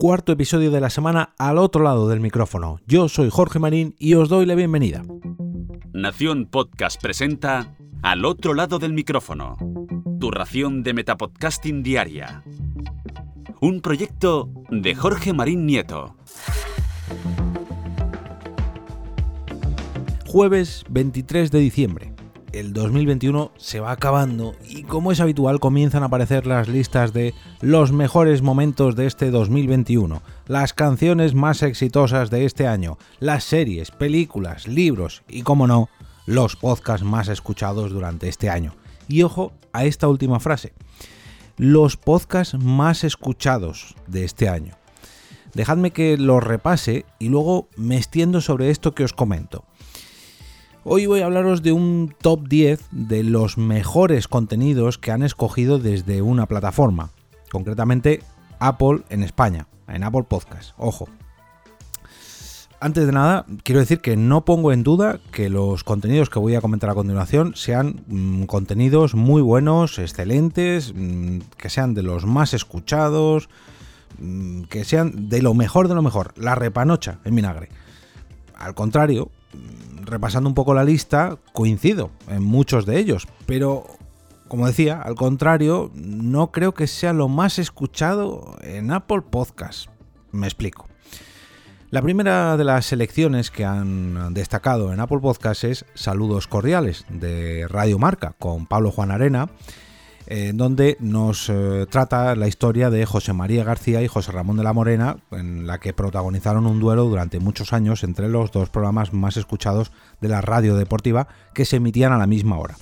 cuarto episodio de la semana al otro lado del micrófono. Yo soy Jorge Marín y os doy la bienvenida. Nación Podcast presenta Al otro lado del micrófono, tu ración de Metapodcasting diaria. Un proyecto de Jorge Marín Nieto. Jueves 23 de diciembre el 2021 se va acabando y como es habitual comienzan a aparecer las listas de los mejores momentos de este 2021, las canciones más exitosas de este año, las series, películas, libros y, como no, los podcasts más escuchados durante este año. Y ojo a esta última frase, los podcasts más escuchados de este año. Dejadme que los repase y luego me extiendo sobre esto que os comento. Hoy voy a hablaros de un top 10 de los mejores contenidos que han escogido desde una plataforma, concretamente Apple en España, en Apple Podcast. Ojo. Antes de nada, quiero decir que no pongo en duda que los contenidos que voy a comentar a continuación sean mm, contenidos muy buenos, excelentes, mm, que sean de los más escuchados, mm, que sean de lo mejor de lo mejor, la repanocha en vinagre. Al contrario, repasando un poco la lista, coincido en muchos de ellos, pero como decía, al contrario, no creo que sea lo más escuchado en Apple Podcast. Me explico. La primera de las selecciones que han destacado en Apple Podcast es Saludos Cordiales de Radio Marca con Pablo Juan Arena en donde nos eh, trata la historia de José María García y José Ramón de la Morena, en la que protagonizaron un duelo durante muchos años entre los dos programas más escuchados de la radio deportiva que se emitían a la misma hora.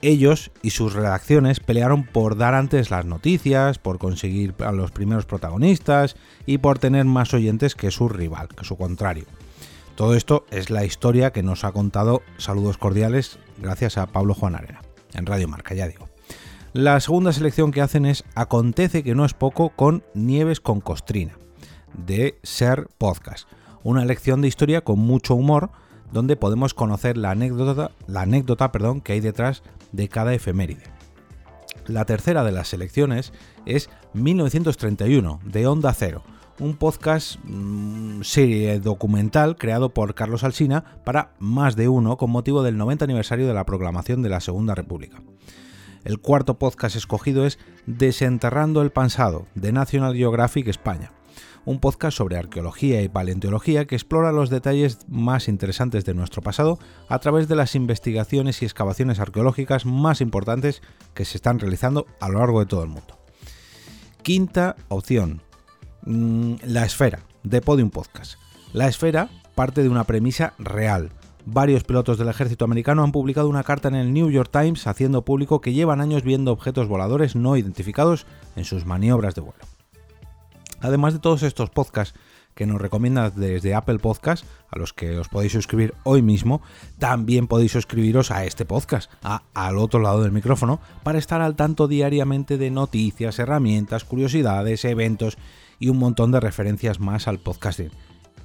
Ellos y sus redacciones pelearon por dar antes las noticias, por conseguir a los primeros protagonistas y por tener más oyentes que su rival, que su contrario. Todo esto es la historia que nos ha contado Saludos Cordiales gracias a Pablo Juan Arena, en Radio Marca, ya digo. La segunda selección que hacen es Acontece que no es poco con Nieves con Costrina, de Ser Podcast. Una lección de historia con mucho humor, donde podemos conocer la anécdota, la anécdota perdón, que hay detrás de cada efeméride. La tercera de las selecciones es 1931, de Onda Cero, un podcast mm, serie documental creado por Carlos Alsina para más de uno con motivo del 90 aniversario de la proclamación de la Segunda República. El cuarto podcast escogido es Desenterrando el Pansado, de National Geographic España, un podcast sobre arqueología y paleontología que explora los detalles más interesantes de nuestro pasado a través de las investigaciones y excavaciones arqueológicas más importantes que se están realizando a lo largo de todo el mundo. Quinta opción, mm, La Esfera, de Podium Podcast. La Esfera parte de una premisa real, Varios pilotos del ejército americano han publicado una carta en el New York Times haciendo público que llevan años viendo objetos voladores no identificados en sus maniobras de vuelo. Además de todos estos podcasts que nos recomiendan desde Apple Podcasts, a los que os podéis suscribir hoy mismo, también podéis suscribiros a este podcast, a Al otro lado del micrófono, para estar al tanto diariamente de noticias, herramientas, curiosidades, eventos y un montón de referencias más al podcasting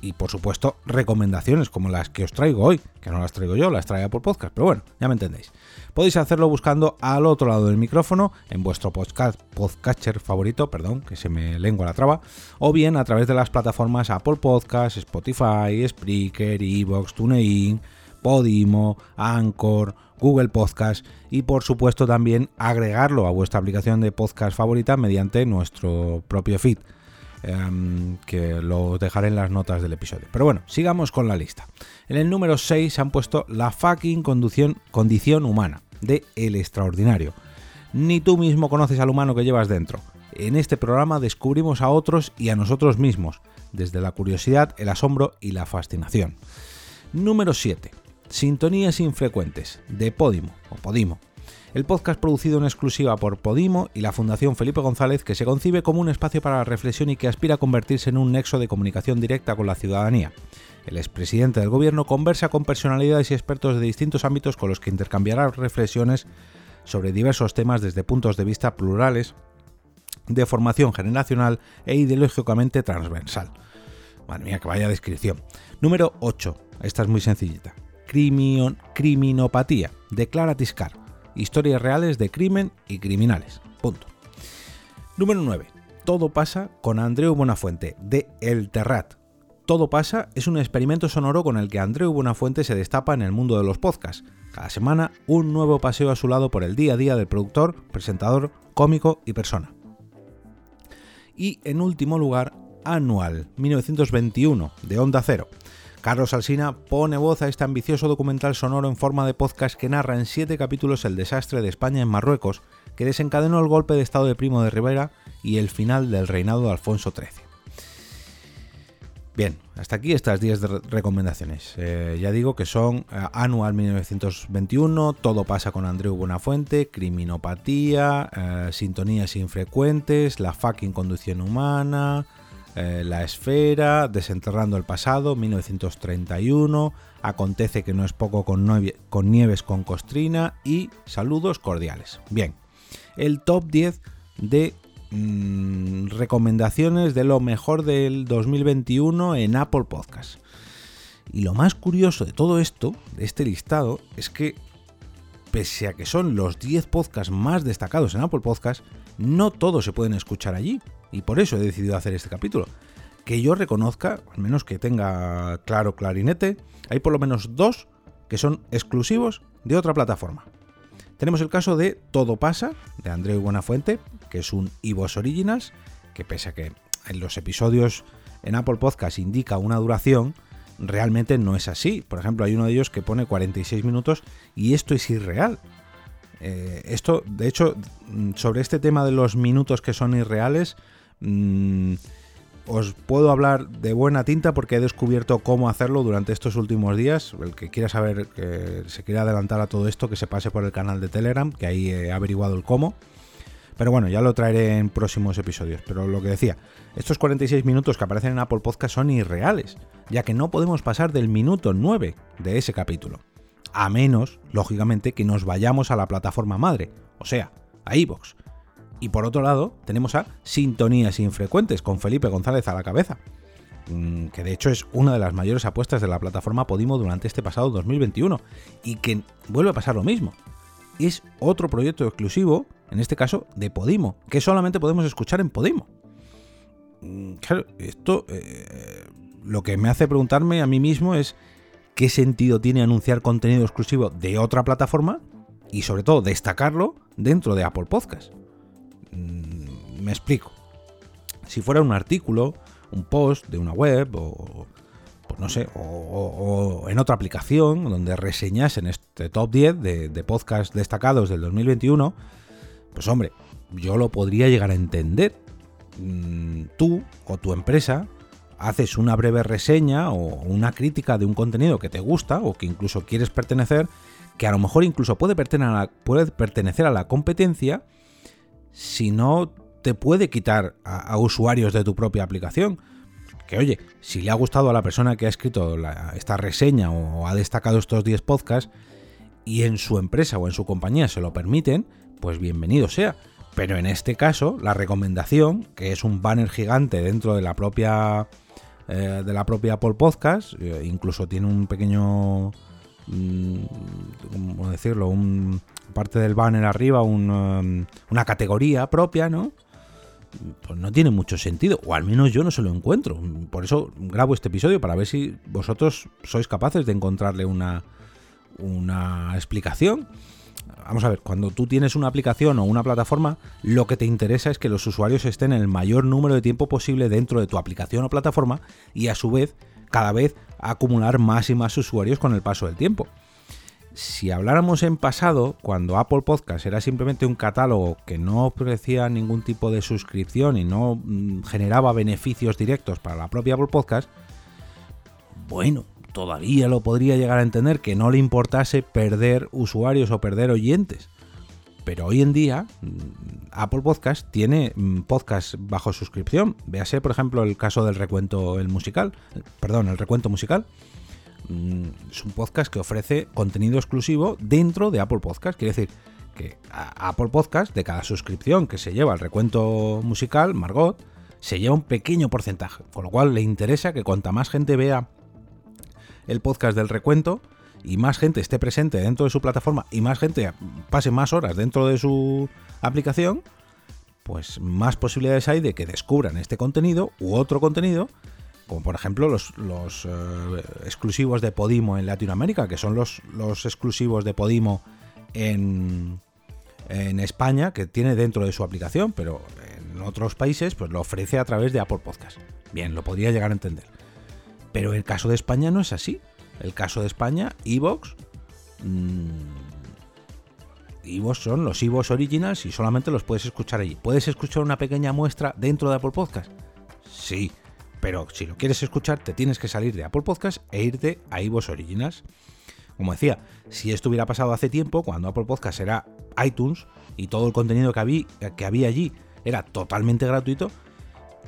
y por supuesto recomendaciones como las que os traigo hoy, que no las traigo yo, las traigo por podcast, pero bueno, ya me entendéis. Podéis hacerlo buscando al otro lado del micrófono en vuestro podcast, podcatcher favorito, perdón, que se me lengua la traba, o bien a través de las plataformas Apple Podcasts, Spotify, Spreaker, Evox, TuneIn, Podimo, Anchor, Google Podcast y por supuesto también agregarlo a vuestra aplicación de podcast favorita mediante nuestro propio feed. Em, que lo dejaré en las notas del episodio. Pero bueno, sigamos con la lista. En el número 6 se han puesto la fucking condición, condición humana de El Extraordinario. Ni tú mismo conoces al humano que llevas dentro. En este programa descubrimos a otros y a nosotros mismos, desde la curiosidad, el asombro y la fascinación. Número 7. Sintonías infrecuentes de Podimo o Podimo el podcast producido en exclusiva por Podimo y la Fundación Felipe González que se concibe como un espacio para la reflexión y que aspira a convertirse en un nexo de comunicación directa con la ciudadanía. El expresidente del gobierno conversa con personalidades y expertos de distintos ámbitos con los que intercambiará reflexiones sobre diversos temas desde puntos de vista plurales, de formación generacional e ideológicamente transversal. Madre mía, que vaya descripción. Número 8. Esta es muy sencillita. criminopatía. Declara Tiscar historias reales de crimen y criminales. Punto. Número 9. Todo pasa con Andreu Buenafuente, de El Terrat. Todo pasa es un experimento sonoro con el que Andreu Buenafuente se destapa en el mundo de los podcasts. Cada semana un nuevo paseo a su lado por el día a día del productor, presentador, cómico y persona. Y en último lugar, Anual, 1921, de Onda Cero. Carlos Alsina pone voz a este ambicioso documental sonoro en forma de podcast que narra en siete capítulos el desastre de España en Marruecos, que desencadenó el golpe de Estado de Primo de Rivera y el final del reinado de Alfonso XIII. Bien, hasta aquí estas 10 recomendaciones. Eh, ya digo que son eh, Anual 1921, Todo pasa con Andreu Buenafuente, Criminopatía, eh, Sintonías infrecuentes, La fucking conducción humana, La esfera, Desenterrando el pasado 1931, Acontece que no es poco con, con Nieves con Costrina y Saludos cordiales. Bien, el top 10 de Mm, recomendaciones de lo mejor del 2021 en Apple Podcast. Y lo más curioso de todo esto, de este listado, es que pese a que son los 10 podcasts más destacados en Apple Podcast, no todos se pueden escuchar allí. Y por eso he decidido hacer este capítulo. Que yo reconozca, al menos que tenga claro clarinete, hay por lo menos dos que son exclusivos de otra plataforma. Tenemos el caso de Todo pasa, de Andreu Buenafuente, que es un iVoox Originals, que pese a que en los episodios en Apple Podcast indica una duración, realmente no es así. Por ejemplo, hay uno de ellos que pone 46 minutos y esto es irreal. Eh, esto, de hecho, mm, sobre este tema de los minutos que son irreales, mm, os puedo hablar de buena tinta porque he descubierto cómo hacerlo durante estos últimos días. El que quiera saber, que se quiera adelantar a todo esto, que se pase por el canal de Telegram, que ahí he averiguado el cómo. Pero bueno, ya lo traeré en próximos episodios. Pero lo que decía, estos 46 minutos que aparecen en Apple Podcast son irreales, ya que no podemos pasar del minuto 9 de ese capítulo. A menos, lógicamente, que nos vayamos a la plataforma madre, o sea, a iVoox y por otro lado, tenemos a Sintonías Infrecuentes con Felipe González a la cabeza, mm, que de hecho es una de las mayores apuestas de la plataforma Podimo durante este pasado 2021 y que vuelve a pasar lo mismo. Es otro proyecto exclusivo, en este caso de Podimo, que solamente podemos escuchar en Podimo. Mm, claro, esto eh, lo que me hace preguntarme a mí mismo es qué sentido tiene anunciar contenido exclusivo de otra plataforma y sobre todo destacarlo dentro de Apple Podcast. Mm, me explico. Si fuera un artículo, un post de una web o, pues no sé, o, en otra aplicación donde reseñasen este top 10 de, de podcasts destacados del 2021, pues hombre, yo lo podría llegar a entender. Mm, tú o tu empresa haces una breve reseña o una crítica de un contenido que te gusta o que incluso quieres pertenecer, que a lo mejor incluso puede pertenecer a la competencia si no te puede quitar a, usuarios de tu propia aplicación. Que oye, si le ha gustado a la persona que ha escrito esta reseña o, ha destacado estos 10 podcasts y en su empresa o en su compañía se lo permiten, pues bienvenido sea. Pero en este caso, la recomendación, que es un banner gigante dentro de la propia eh, de la propia Apple Podcast, eh, incluso tiene un pequeño, mm, ¿cómo decirlo? Un, parte del banner arriba um, una categoría propia, ¿no? Pues no tiene mucho sentido, o al menos yo no se lo encuentro. Por eso grabo este episodio, para ver si vosotros sois capaces de encontrarle una, una explicación. Vamos a ver, cuando tú tienes una aplicación o una plataforma, lo que te interesa es que los usuarios estén el mayor número de tiempo posible dentro de tu aplicación o plataforma y a su vez cada vez acumular más y más usuarios con el paso del tiempo si habláramos en pasado, cuando Apple Podcast era simplemente un catálogo que no ofrecía ningún tipo de suscripción y no mm, generaba beneficios directos para la propia Apple Podcast, bueno, todavía lo podría llegar a entender que no le importase perder usuarios o perder oyentes. Pero hoy en día mm, Apple Podcast tiene mm, podcast bajo suscripción. Véase, por ejemplo, el caso del recuento el musical, perdón, el recuento musical es un podcast que ofrece contenido exclusivo dentro de Apple Podcast. Quiere decir que Apple Podcast, de cada suscripción que se lleva al recuento musical, Margot, se lleva un pequeño porcentaje. Con lo cual le interesa que cuanta más gente vea el podcast del recuento y más gente esté presente dentro de su plataforma y más gente pase más horas dentro de su aplicación, pues más posibilidades hay de que descubran este contenido u otro contenido, como por ejemplo los, eh, exclusivos de Podimo en Latinoamérica, que son los, exclusivos de Podimo en, España, que tiene dentro de su aplicación, pero en otros países pues lo ofrece a través de Apple Podcast. Bien, lo podría llegar a entender. Pero el caso de España no es así. El caso de España, Evox, Evox son los Evox Originals y solamente los puedes escuchar allí. ¿Puedes escuchar una pequeña muestra dentro de Apple Podcast? Sí, pero si lo quieres escuchar te tienes que salir de Apple Podcast e irte a Evox Originals. Como decía, si esto hubiera pasado hace tiempo, cuando Apple Podcast era iTunes y todo el contenido que había, que había allí era totalmente gratuito,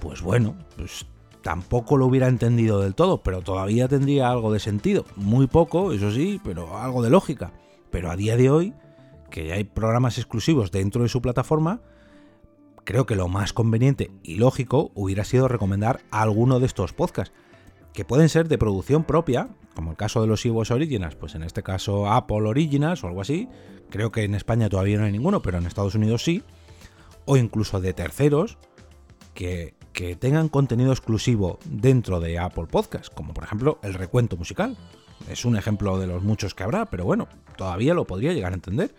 pues bueno, pues tampoco lo hubiera entendido del todo, pero todavía tendría algo de sentido. Muy poco, eso sí, pero algo de lógica. Pero a día de hoy que hay programas exclusivos dentro de su plataforma, creo que lo más conveniente y lógico hubiera sido recomendar alguno de estos podcasts, que pueden ser de producción propia, como el caso de los Evox Originals, pues en este caso Apple Originals o algo así, creo que en España todavía no hay ninguno, pero en Estados Unidos sí, o incluso de terceros que, que tengan contenido exclusivo dentro de Apple Podcasts, como por ejemplo el recuento musical. Es un ejemplo de los muchos que habrá, pero bueno, todavía lo podría llegar a entender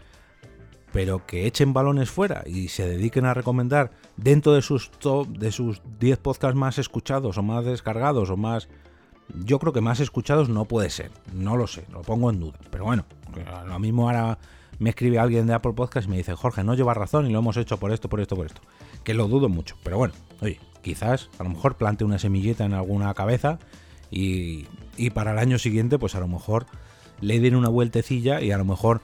pero que echen balones fuera y se dediquen a recomendar dentro de sus top, de sus 10 podcasts más escuchados o más descargados o más yo creo que más escuchados no puede ser, no lo sé, lo pongo en duda, pero bueno, lo mismo ahora me escribe alguien de Apple Podcast y me dice, "Jorge, no llevas razón y lo hemos hecho por esto, por esto, por esto." Que lo dudo mucho, pero bueno, oye, quizás a lo mejor plante una semillita en alguna cabeza y, y para el año siguiente pues a lo mejor le den una vueltecilla y a lo mejor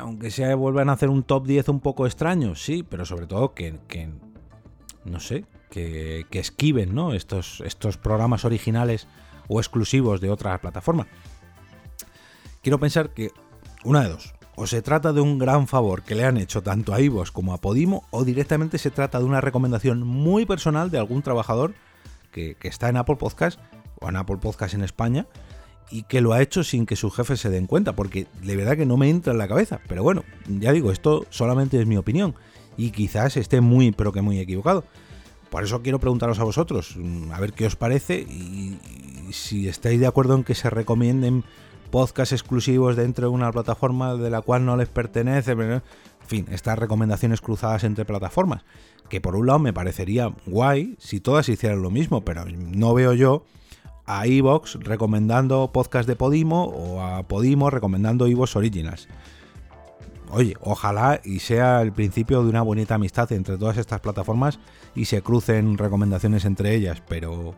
aunque sea vuelvan a hacer un top 10 un poco extraño, sí, pero sobre todo que, no sé, que, esquiven ¿no? estos, estos programas originales o exclusivos de otra plataforma. Quiero pensar que una de dos. O se trata de un gran favor que le han hecho tanto a Ivos como a Podimo, o directamente se trata de una recomendación muy personal de algún trabajador que, que está en Apple Podcast o en Apple Podcast en España y que lo ha hecho sin que sus jefes se den cuenta, porque de verdad que no me entra en la cabeza. Pero bueno, ya digo, esto solamente es mi opinión y quizás esté muy, pero que muy equivocado. Por eso quiero preguntaros a vosotros, mm, a ver qué os parece y, si estáis de acuerdo en que se recomienden podcasts exclusivos dentro de una plataforma de la cual no les pertenece. En fin, estas recomendaciones cruzadas entre plataformas, que por un lado me parecería guay si todas hicieran lo mismo, pero no veo yo a Evox recomendando podcast de Podimo o a Podimo recomendando Evox Originals. Oye, ojalá y sea el principio de una bonita amistad entre todas estas plataformas y se crucen recomendaciones entre ellas, pero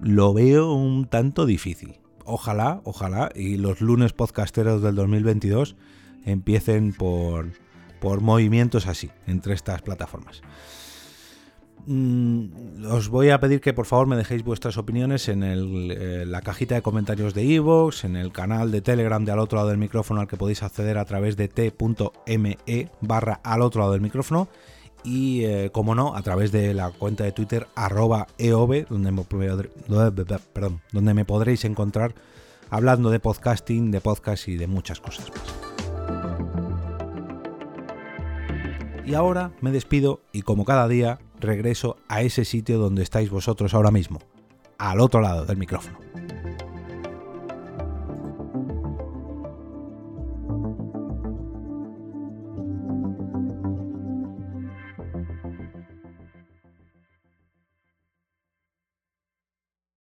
lo veo un tanto difícil. Ojalá, ojalá, y los lunes podcasteros del 2022 empiecen por, por movimientos así entre estas plataformas. Mm, os voy a pedir que por favor me dejéis vuestras opiniones en eh, la cajita de comentarios de Evox, en el canal de Telegram de al otro lado del micrófono al que podéis acceder a través de t.me barra al otro lado del micrófono y eh, como no a través de la cuenta de Twitter arroba eov donde me, perdón, donde me podréis encontrar hablando de podcasting, de podcast y de muchas cosas más. Y ahora me despido y como cada día regreso a ese sitio donde estáis vosotros ahora mismo, al otro lado del micrófono.